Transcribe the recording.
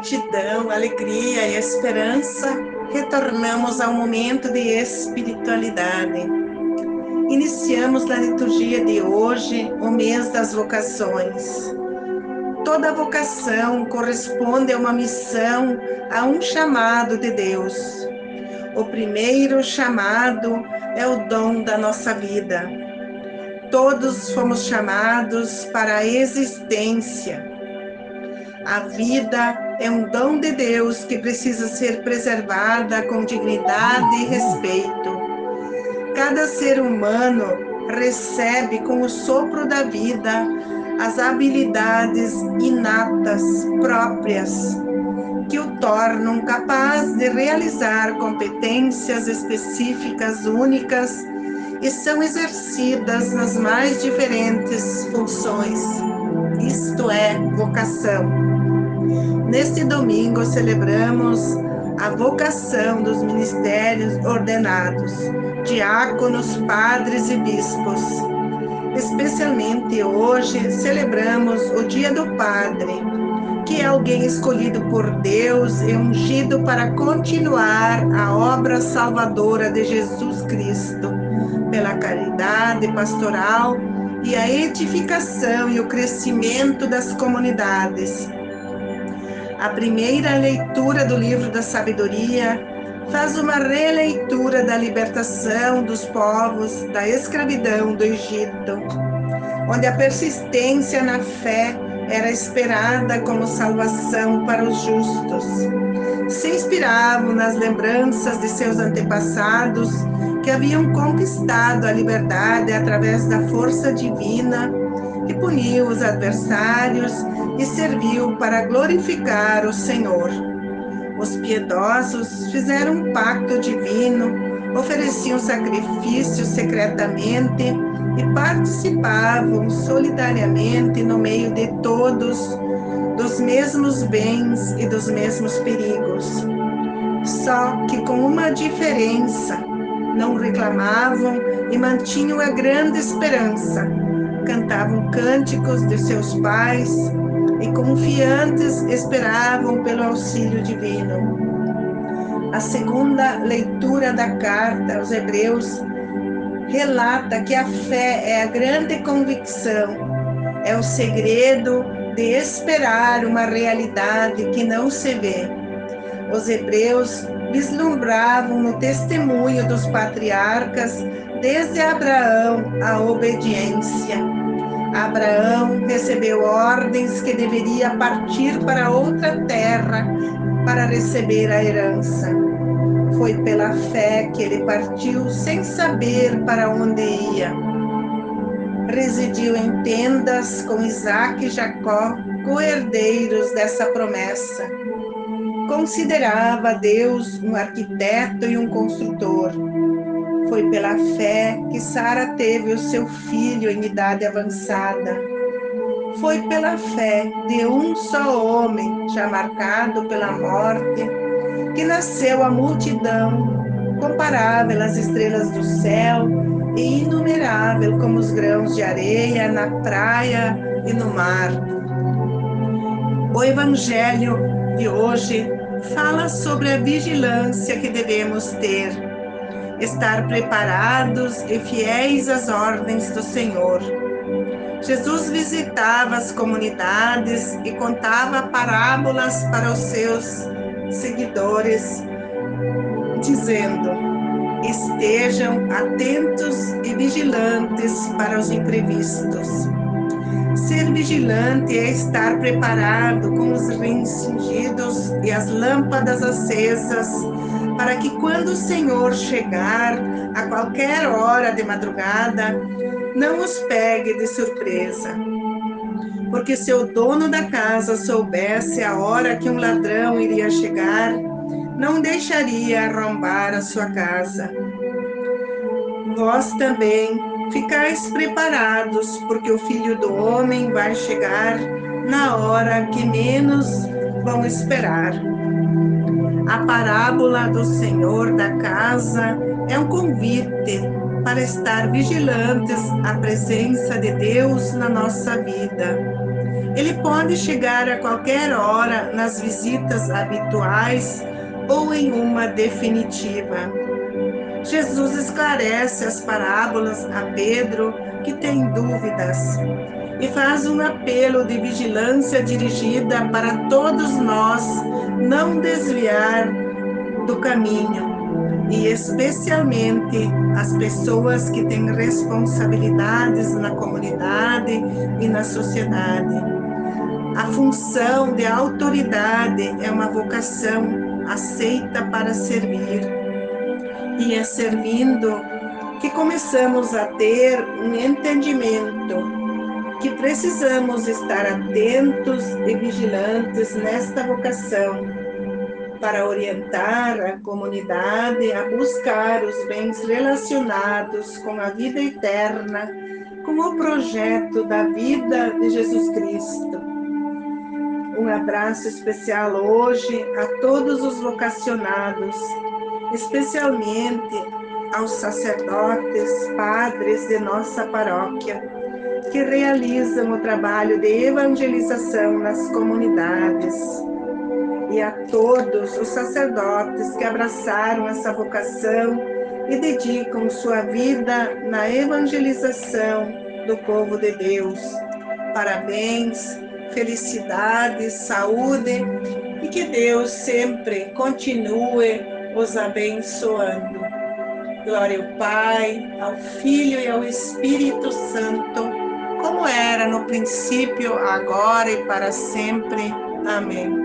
gratidão, alegria e esperança, retornamos ao momento de espiritualidade. Iniciamos na liturgia de hoje o mês das vocações. Toda vocação corresponde a uma missão, a um chamado de Deus. O primeiro chamado é o dom da nossa vida. Todos fomos chamados para a existência a vida é um dom de Deus que precisa ser preservada com dignidade e respeito. Cada ser humano recebe com o sopro da vida as habilidades inatas próprias que o tornam capaz de realizar competências específicas únicas e são exercidas nas mais diferentes funções. Isto é vocação. Neste domingo celebramos a vocação dos ministérios ordenados, diáconos, padres e bispos. Especialmente hoje celebramos o Dia do Padre, que é alguém escolhido por Deus e ungido para continuar a obra salvadora de Jesus Cristo, pela caridade pastoral e a edificação e o crescimento das comunidades a primeira leitura do livro da sabedoria faz uma releitura da libertação dos povos da escravidão do Egito, onde a persistência na fé era esperada como salvação para os justos. Se inspiravam nas lembranças de seus antepassados que haviam conquistado a liberdade através da força divina e puniu os adversários e serviu para glorificar o Senhor. Os piedosos fizeram um pacto divino, ofereciam sacrifícios secretamente e participavam solidariamente no meio de todos dos mesmos bens e dos mesmos perigos. Só que com uma diferença, não reclamavam e mantinham a grande esperança. Cantavam cânticos de seus pais e confiantes esperavam pelo auxílio divino. A segunda leitura da carta aos Hebreus relata que a fé é a grande convicção, é o segredo de esperar uma realidade que não se vê. Os hebreus vislumbravam no testemunho dos patriarcas, desde Abraão, a obediência Abraão recebeu ordens que deveria partir para outra terra para receber a herança. Foi pela fé que ele partiu sem saber para onde ia. Residiu em tendas com Isaac e Jacó, co-herdeiros dessa promessa. Considerava Deus um arquiteto e um construtor foi pela fé que Sara teve o seu filho em idade avançada. Foi pela fé de um só homem, já marcado pela morte, que nasceu a multidão, comparável às estrelas do céu e inumerável como os grãos de areia na praia e no mar. O Evangelho de hoje fala sobre a vigilância que devemos ter estar preparados e fiéis às ordens do Senhor. Jesus visitava as comunidades e contava parábolas para os seus seguidores, dizendo: estejam atentos e vigilantes para os imprevistos. Ser vigilante é estar preparado com os rins cingidos e as lâmpadas acesas para que quando o Senhor chegar a qualquer hora de madrugada, não os pegue de surpresa. Porque se o dono da casa soubesse a hora que um ladrão iria chegar, não deixaria arrombar a sua casa. Vós também ficais preparados, porque o filho do homem vai chegar na hora que menos vão esperar. A parábola do Senhor da casa é um convite para estar vigilantes à presença de Deus na nossa vida. Ele pode chegar a qualquer hora nas visitas habituais ou em uma definitiva. Jesus esclarece as parábolas a Pedro, que tem dúvidas, e faz um apelo de vigilância dirigida para todos nós não desviar do caminho, e especialmente as pessoas que têm responsabilidades na comunidade e na sociedade. A função de autoridade é uma vocação aceita para servir e é servindo que começamos a ter um entendimento que precisamos estar atentos e vigilantes nesta vocação para orientar a comunidade a buscar os bens relacionados com a vida eterna, com o projeto da vida de Jesus Cristo. Um abraço especial hoje a todos os vocacionados especialmente aos sacerdotes, padres de nossa paróquia, que realizam o trabalho de evangelização nas comunidades, e a todos os sacerdotes que abraçaram essa vocação e dedicam sua vida na evangelização do povo de Deus. Parabéns, felicidade, saúde e que Deus sempre continue os abençoando. Glória ao Pai, ao Filho e ao Espírito Santo, como era no princípio, agora e para sempre. Amém.